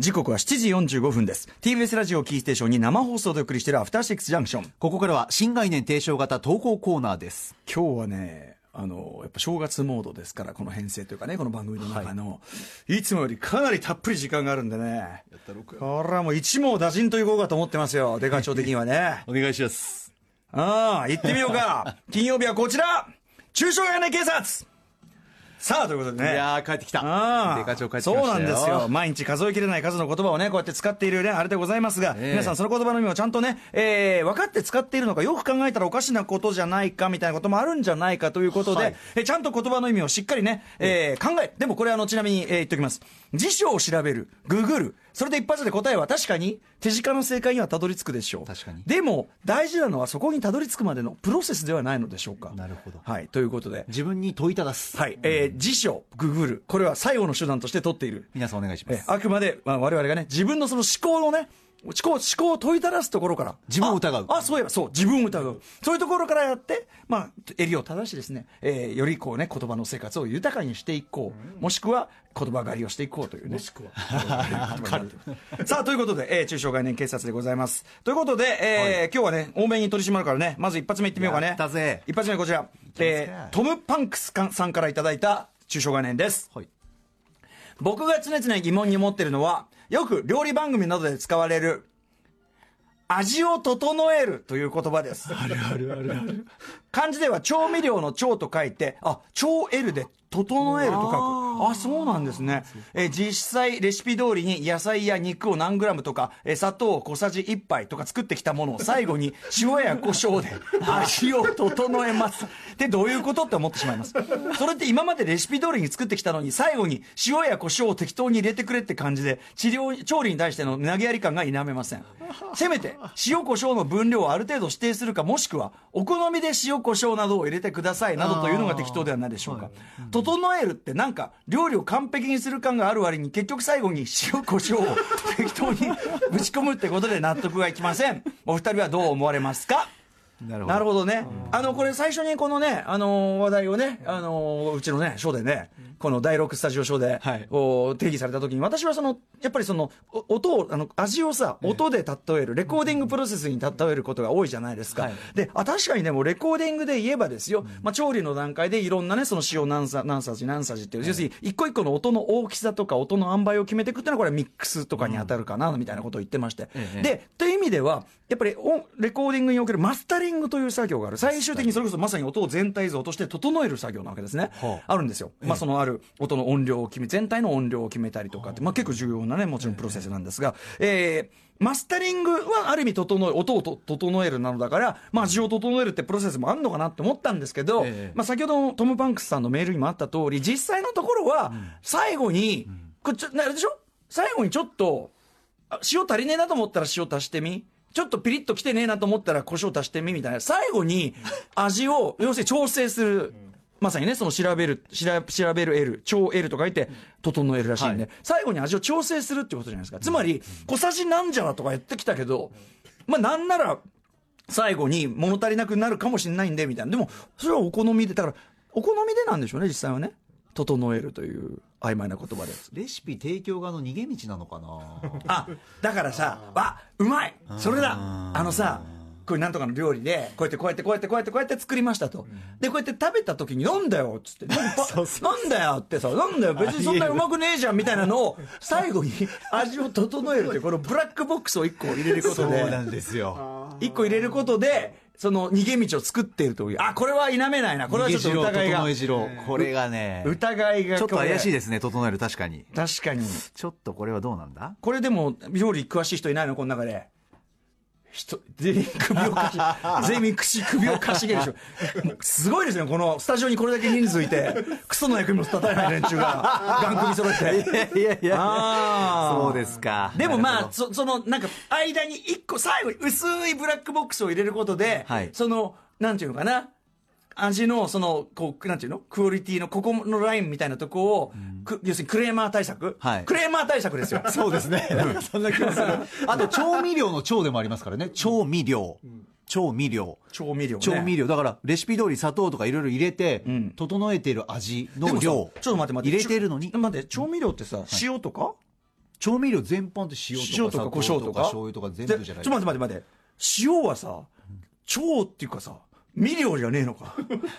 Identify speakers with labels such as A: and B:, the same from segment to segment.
A: 時刻は7時45分です。TBS ラジオキーステーションに生放送でお送りしているアフターシックスジャンクション
B: ここからは新概念提唱型投稿コーナーです。
A: 今日はねあのやっぱ正月モードですからこの編成というかねこの番組の中の、い、つもよりかなりたっぷり時間があるんでね。これはもう一網打尽といこうかと思ってますよ。デカ長的にはね。
B: お願いします。
A: ああ行ってみようか。金曜日はこちら。中小屋根警察さあということでね
B: いやー、帰ってきた。デカ長帰ってきたよ。
A: そうなんですよ。毎日数えきれない数の言葉をね、こうやって使っているね、あれでございますが、
B: ええ
A: 皆さんその言葉の意味をちゃんとね、えー、分かって使っているのか、よく考えたらおかしなことじゃないか、みたいなこともあるんじゃないかということで、
B: はい
A: えちゃんと言葉の意味をしっかりね、えー考え、でもこれあの、ちなみに、えー言っておきます。辞書を調べる、ググる、それで一発で答えは確かに手近な正解にはたどり着くでしょう。
B: 確かに
A: でも、大事なのはそこにたどり着くまでのプロセスではないのでしょうか。
B: なるほど
A: はい、ということで。
B: 自分に問いただす。
A: はい、えー、辞書、ググる。これは最後の手段として取っている。
B: 皆さんお願いします。
A: えあくまで、まあ、我々がね、自分のその思考のね、思考、思考を問いただすところから。
B: 自分を疑う
A: あ、あそういえば、そう、自分を疑う。そういうところからやって、まあ、襟を正しですね、えーよりこうね、言葉の生活を豊かにしていこう。もしくは、言葉狩りをしていこうというね。もしくは。さあ、ということで、えー中小概念警察でございます。ということで、えー今日はね、多めに取り締まるからね、まず一発目いってみようかね。一発目こちら。えートム・パンクスさんからいただいた中小概念です。
B: はい。
A: 僕が常々疑問に思ってるのは、よく料理番組などで使われる、味を整えるという言葉です。あるあるあるある。漢字では調味料の調と書いて、あ、調 L で整えると書く。あ、そうなんですね。えー実際レシピ通りに野菜や肉を何グラムとか、えー砂糖を小さじ1杯とか作ってきたものを最後に 塩や胡椒で 味を整えます。で、どういうことって思ってしまいます？それって今までレシピ通りに作ってきたのに最後に塩や胡椒を適当に入れてくれって感じで治療、調理に対しての投げやり感が否めません。せめて塩胡椒の分量をある程度指定するかもしくはお好みで塩胡椒などを入れてくださいなどというのが適当ではないでしょうか。整えるってなんか料理を完璧にする感がある割に結局最後に塩胡椒を適当にぶち込むってことで納得がいきません。お二人はどう思われますか？
B: なる
A: なるほどね。あの、これ最初にこのね、あの、話題をね、あの、うちのね、ショーでね、この第6スタジオショーで、
B: はい
A: こう定義された時に、私はその、やっぱりその、お音を、あの、味をさ、音で例える、レコーディングプロセスに例えることが多いじゃないですか。
B: はい
A: で、あ、確かにでもレコーディングで言えばですよ、まあ、調理の段階でいろんなね、その塩何さ何さじ何さじっていう、要するに一個一個の音の大きさとか音の塩梅を決めていくっていうのはこれはミックスとかに当たるかな、みたいなことを言ってまして。
B: ええ
A: で、という意味では、やっぱり音レコーディングにおけるマスタリングという作業がある。最終的にそれこそまさに音を全体像として整える作業なわけですね。
B: は
A: あるんですよ。まあそのある音の音量を決め、全体の音量を決めたりとかって、まあ結構重要なね、もちろんプロセスなんですが、えーマスタリングはある意味整え、音をと整えるなのだから、まあ味を整えるってプロセスもあるのかなって思ったんですけど、
B: ええ。
A: まあ先ほどのトム・パンクスさんのメールにもあった通り、実際のところは、最後に、これちょ、あれでしょ？最後にちょっと、あ塩足りねえなと思ったら塩足してみ？ちょっとピリッときてねえなと思ったら胡椒足してみ？みたいな。最後に味を、要するに調整する。まさにね、その調べる、調べ調べる L、超 L と書いて、整えるらしいんで、
B: はい。
A: 最後に味を調整するっていうことじゃないですか。つまり、小さじなんじゃらとか言ってきたけど、まあなんなら、最後に物足りなくなるかもしれないんで、みたいな。でも、それはお好みで、だから、お好みでなんでしょうね、実際はね。整えるという曖昧な言葉で。
B: レシピ提供側の逃げ道なのかな。
A: あ、だからさ、あ、うまい。それだ。あのさ、これなんとかの料理で、こうやってこうやってこうやってこうやってこうやって作りましたと。で、こうやって食べた時に、なんだよっつって、なんなんだよってさ、なんだよ別にそんなうまくねえじゃんみたいなのを、最後に 味を整えるっていう、このブラックボックスを一個入れること
B: そうな
A: で、
B: んですよ。
A: 一個入れることで、その逃げ道を作っているという。あ、これは否めないな。これはちょっと疑いが
B: これがね、
A: 疑いが。
B: ちょっと怪しい
A: で
B: ですね、整える、確かに。
A: 確かに。
B: ちょっとこれはどうなんだ？
A: これでも、料理詳しい人いないの？この中で。人、全員首をかし、全員口、首をかしげるでしょ。もうすごいですね、このスタジオにこれだけ人数いて、クソの役にも立たない連中が、ガン首揃えて。
B: いやいや
A: あー
B: そうですか。
A: でもまあ、そその、なんか、間に一個、最後に薄いブラックボックスを入れることで、
B: はい
A: その、なんていうのかな、味の、その、こう、なんていうの？クオリティの、ここのラインみたいなとこを、く要するにクレーマー対策、
B: はい
A: クレーマー対策ですよ。
B: ど そうですね。そんな気がする。あと、調味料の調でもありますからね。調味料。調味料。
A: 調味料ね。
B: 調味料。だから、レシピ通り砂糖とかいろいろ入れて、
A: ん
B: 整えてる味の量。
A: ちょっと待って待って。
B: 入れてるのに。
A: 待って、調味料ってさ、塩とか？
B: 調味料全般って塩とか
A: 塩とか胡椒とか？
B: 醤油とか全部じゃない
A: でちょっと待って待って待って。塩はさ、調っていうかさ、味料じゃねえのか。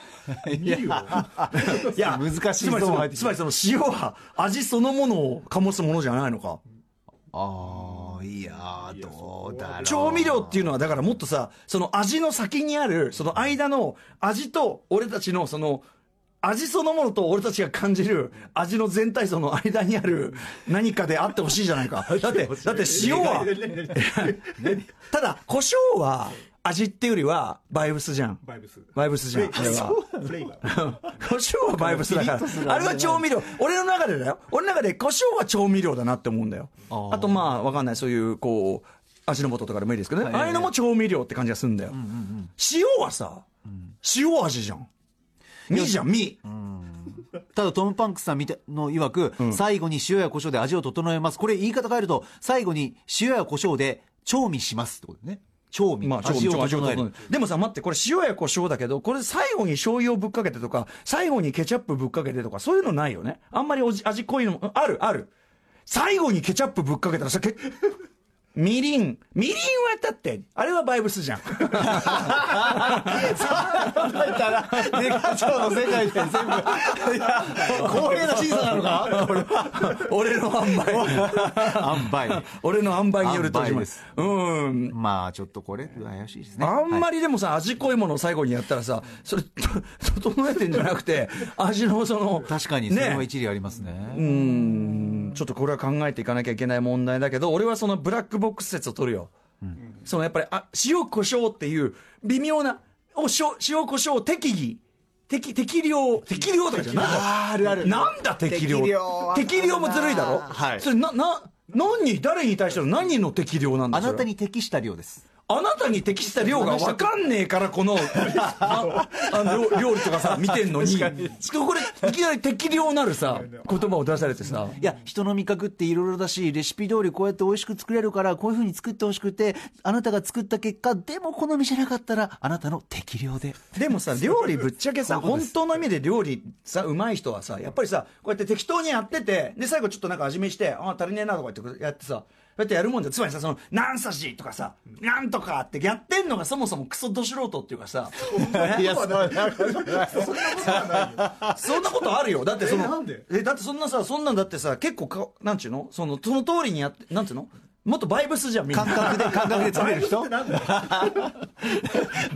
B: いや、
A: いや、
B: 難しい
A: つまりその、つまりその塩は味そのものを醸すものじゃないのか。
B: ああ、いやー、どうだろう。
A: 調味料っていうのはだからもっとさ、その味の先にある、その間の味と俺たちのその、味そのものと俺たちが感じる味の全体像の間にある何かであってほしいじゃないか。だって、だって塩は、ただ、胡椒は味っていうよりはバイブスじゃん。
C: バイブス。
A: バイブスじゃん。あれは。
C: フレーバー。
A: 胡椒はバイブスだから。あれは調味料。俺の中でだよ。俺の中で胡椒は調味料だなって思うんだよ。あとまあ、わかんない。そういう、こう、味の素とかでもいいですけどね。
B: はい
A: ああいうのも調味料って感じがするんだよ。塩はさ、塩味じゃん。身じゃん、身。
B: ただトム・パンクスさんみたの曰く、最後に塩や胡椒で味を整えます。これ言い方変えると、最後に塩や胡椒で調味しますってことね。調味。
A: まあ、
B: 味を整える。
A: でもさ、待って、これ塩や胡椒だけど、これ最後に醤油をぶっかけてとか、最後にケチャップぶっかけてとか、そういうのないよね。あんまりおじ味濃いのも、ある、ある。最後にケチャップぶっかけたらさ、けみりん。みりんはだって、あれはバイブスじゃん。
B: デカ長の世界で全部、いや、公平な審査なのか？
A: 俺の塩梅。
B: 塩梅。
A: 俺の塩梅によると
B: 塩梅です
A: うん。
B: まあ、ちょっとこれ、怪しいですね。
A: あん
B: はい
A: まりでもさ、味濃いものを最後にやったらさ、それ、と整えてんじゃなくて、味のその、
B: 確かに、それは
A: ね
B: 一理ありますね。
A: うーん、ちょっとこれは考えていかなきゃいけない問題だけど、俺はそのブラックボックス説を取るよ。そのやっぱり、あ、塩胡椒っていう微妙な、おしょ塩胡椒適宜、適、適量、適量。とかじゃない。
B: あるある。
A: なんだ適量
B: 適量
A: もずるいだろ？
B: はい。
A: それな、な、何に、誰に対しての何の適量なんだ
B: あなたに適した量です。
A: あなたに適した量が分かんねえから、この、ああの料料理とかさ、見てんのに、これ、いきなり適量なるさ、言葉を出されてさ、
B: いや、人の味覚っていろいろだし、レシピ通りこうやって美味しく作れるから、こういう風に作ってほしくて、あなたが作った結果、でも好みじゃなかったら、あなたの適量で。
A: でもさ、料理ぶっちゃけさ、本当の意味で料理さ、うまい人はさ、やっぱりさ、こうやって適当にやってて、で、最後ちょっとなんか味見して、あ、足りねえなとか言ってやってさ、こうやってやるもんじゃん。つまりさ、その、何さしとかさ、なんとかってやってんのがそもそもクソど素人っていうかさ、
B: いや、そう
A: そんなことあるよ。だってその、
C: え、
A: だってそんなさ、そんなんだってさ、結構か、なんちゅうの？その、その通りにやって、なんちゅうの？もっとバイブスじゃん、みんな。
B: 感覚で、感覚で作れる人？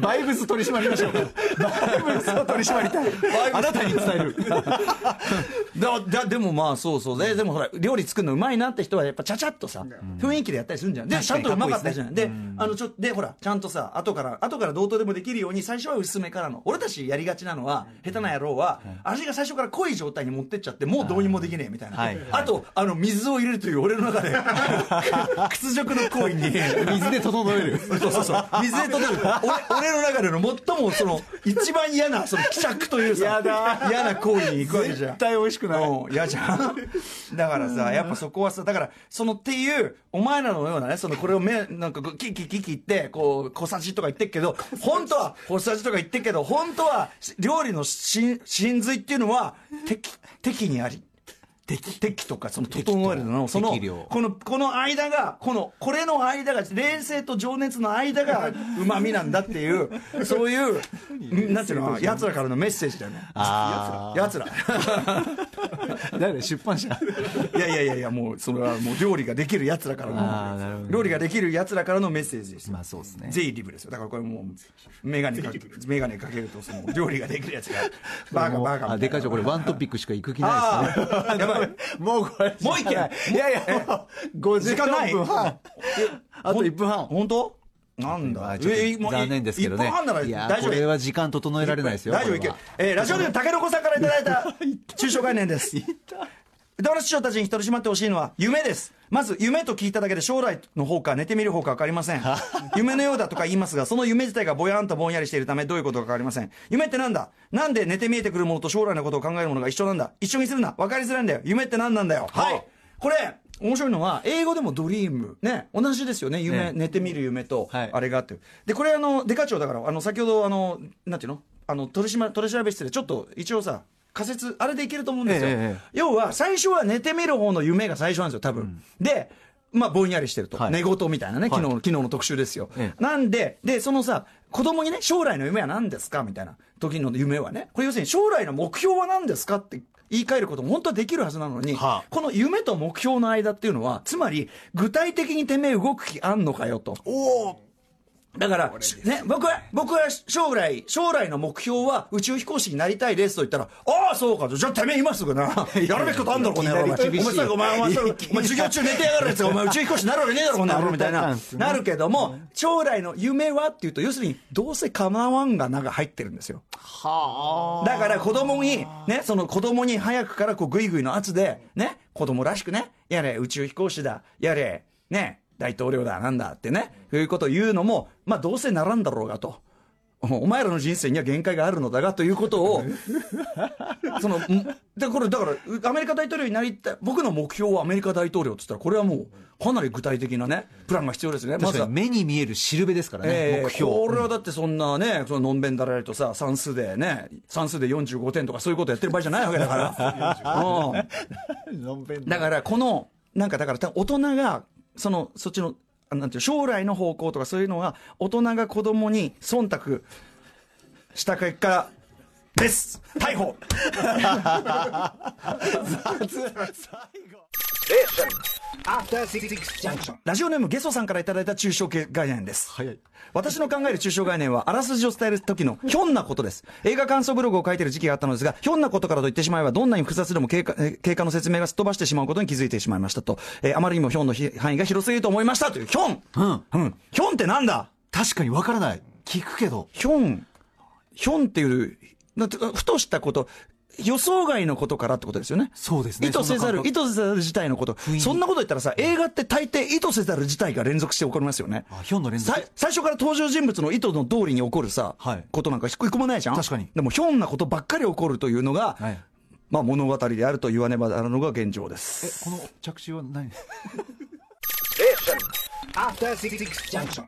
B: バイブス取り締まりましょうか。バイブスを取り締まりたい。あなたに伝える。
A: だ、だ、でもまあそうそう。で、でもほら、料理作るのうまいなって人はやっぱちゃちゃっとさ、雰囲気でやったりするんじゃん。で、ちゃんとうまかったじゃん。であの、ちょ、で、ほら、ちゃんとさ、後から、後から同等でもできるように、最初は薄めからの。俺たちやりがちなのは、下手な野郎は、味が最初から濃い状態に持ってっちゃって、もうどうにもできねえみたいな。
B: はい
A: あと、あの、水を入れるという俺の中で、屈辱の行為に、
B: 水で整える。
A: そうそうそう。水で整える。俺俺の中での最も、その、一番嫌な、その、希釈というさ、嫌な行為に行くわけじゃん。
B: 絶対美味しくない
A: うん嫌じゃん。だからさ、やっぱそこはさ、だから、そのっていう、お前らのようなね、その、これをめ、なんか、キキキキ言って、こう、小さじとか言ってっけど、本当は、小さじとか言ってっけど、本当は、料理の真真髄っていうのは、適、適にあり。適、適とか、その、整えるの、そのこの、この間が、この、これの間が、冷静と情熱の間が、旨味なんだっていう、そういう、なんていうの、奴らからのメッセージだよね。
B: あ
A: 奴ら。
B: あ。誰出版社
A: いやいやいやいや、もう、それはもう料理ができる奴らからの、料理ができる奴らからのメッセージですよ。
B: まあそうですね。
A: ゼイリブですよ。だからこれもう、メガネかけ、メガネかけると、その、料理ができるやつが、バカバカみたいな。
B: あ、でかいちょ、これワントピックしか行く気ない
A: あ
B: ですね。もうこれ。
A: もう一件
B: いやいや、もう、5時
A: 時間ない？
B: 分半。あと1分半。
A: 本当？なんだ
B: まあちょっと残念ですけどね。これは時間整えられないですよ。
A: 大丈夫いけ。えーラジオネーム竹の子さんからいただいた 中小概念です。歌丸師匠たちに取り締まってほしいのは夢です。まず夢と聞いただけで将来の方か寝てみる方か分かりません。夢のようだとか言いますが、その夢自体がぼやんとぼんやりしているためどういうことか分かりません。夢ってなんだ？なんで寝て見えてくるものと将来のことを考えるものが一緒なんだ？一緒にするな。分かりづらいんだよ。夢って何なんだよ？はい。これ、面白いのは、英語でもドリーム、ね、同じですよね、夢、
B: ね。
A: 寝てみる夢と
B: はい、
A: あれがあって。で、これ、あの、デカ長だから、あの、先ほど、あの、なんていうの？あの、取り締ま、取り調べ室で、ちょっと、一応さ、仮説、あれでいけると思うんですよ。
B: ええええ
A: 要は、最初は寝てみる方の夢が最初なんですよ、多分。で、まあ、ぼんやりしてると。
B: はい
A: 寝言みたいなね、昨日の、
B: はい
A: 昨日の特集ですよ。
B: ええ
A: なんで、で、そのさ、子供にね、将来の夢は何ですかみたいな時の夢はね、これ要するに将来の目標は何ですかって言い換えることも本当はできるはずなのに、
B: はあ
A: この夢と目標の間っていうのは、つまり、具体的にてめえ動く気あんのかよと。
B: おお
A: だから、ね、僕は、僕は将来、将来の目標は宇宙飛行士になりたいですと言ったら、ああ、そうかと、じゃあてめえ今すぐな、やるべきことあんだろ、この野郎。お前、お前さ、お前、お前 授業中寝てやがるやつが、お前宇宙飛行士になるわけねえだろ、この野郎、みたいな、なるけども、将来の夢はっていうと、要するに、どうせ構わんがなが入ってるんですよ。
B: は
A: だから子供に、ね、その子供に早くからこうグイグイの圧で、ね、子供らしくね、やれ、宇宙飛行士だ、やれ、ね、大統領だ、なんだってね、そういうことを言うのも、まあどうせならんだろうがと。おお前らの人生には限界があるのだがということを、その、んで、これ、だから、アメリカ大統領になりたい、僕の目標はアメリカ大統領って言ったら、これはもう、かなり具体的なね、プランが必要ですね。まずは
B: 目に見えるしるべですからね、
A: ええ
B: 目標
A: これはだってそんなね、そののんべんだられとさ、算数でね、算数で45点とかそういうことやってる場合じゃないわけだから。うん だから、この、なんかだから、大人が、その、そっちの、あなんていう、将来の方向とかそういうのが、大人が子供に忖度した結果、です。逮捕 ラジオネームゲソさんからいただいた抽象概念です。
B: 早い。
A: 私の考える抽象概念は、あらすじを伝える時のひょんなことです。映画感想ブログを書いてる時期があったのですが、ひょんなことからと言ってしまえば、どんなに複雑でも経過えー経過の説明がすっ飛ばしてしまうことに気づいてしまいましたと。えーあまりにもひょんのひ範囲が広すぎると思いましたという、ひょん。
B: うん。
A: うん。ひょんってなんだ？
B: 確かにわからない。聞くけど。
A: ひょん、ひょんっていう、ふとしたこと、予想外のことからってことですよね。
B: そうですね
A: 意図せざる、意図せざる事態のこと。
B: 囲
A: そんなこと言ったらさ、映画って大抵意図せざる事態が連続して起こりますよね。
B: あひょんの連続
A: さ最初から登場人物の意図の通りに起こるさ、
B: はい
A: ことなんか一個もないじゃん
B: 確かに
A: でもひょんなことばっかり起こるというのが、
B: はい
A: まあ物語であると言わねばならぬのが現状で
B: え
A: す。
B: この着手は何
C: After Six Junction.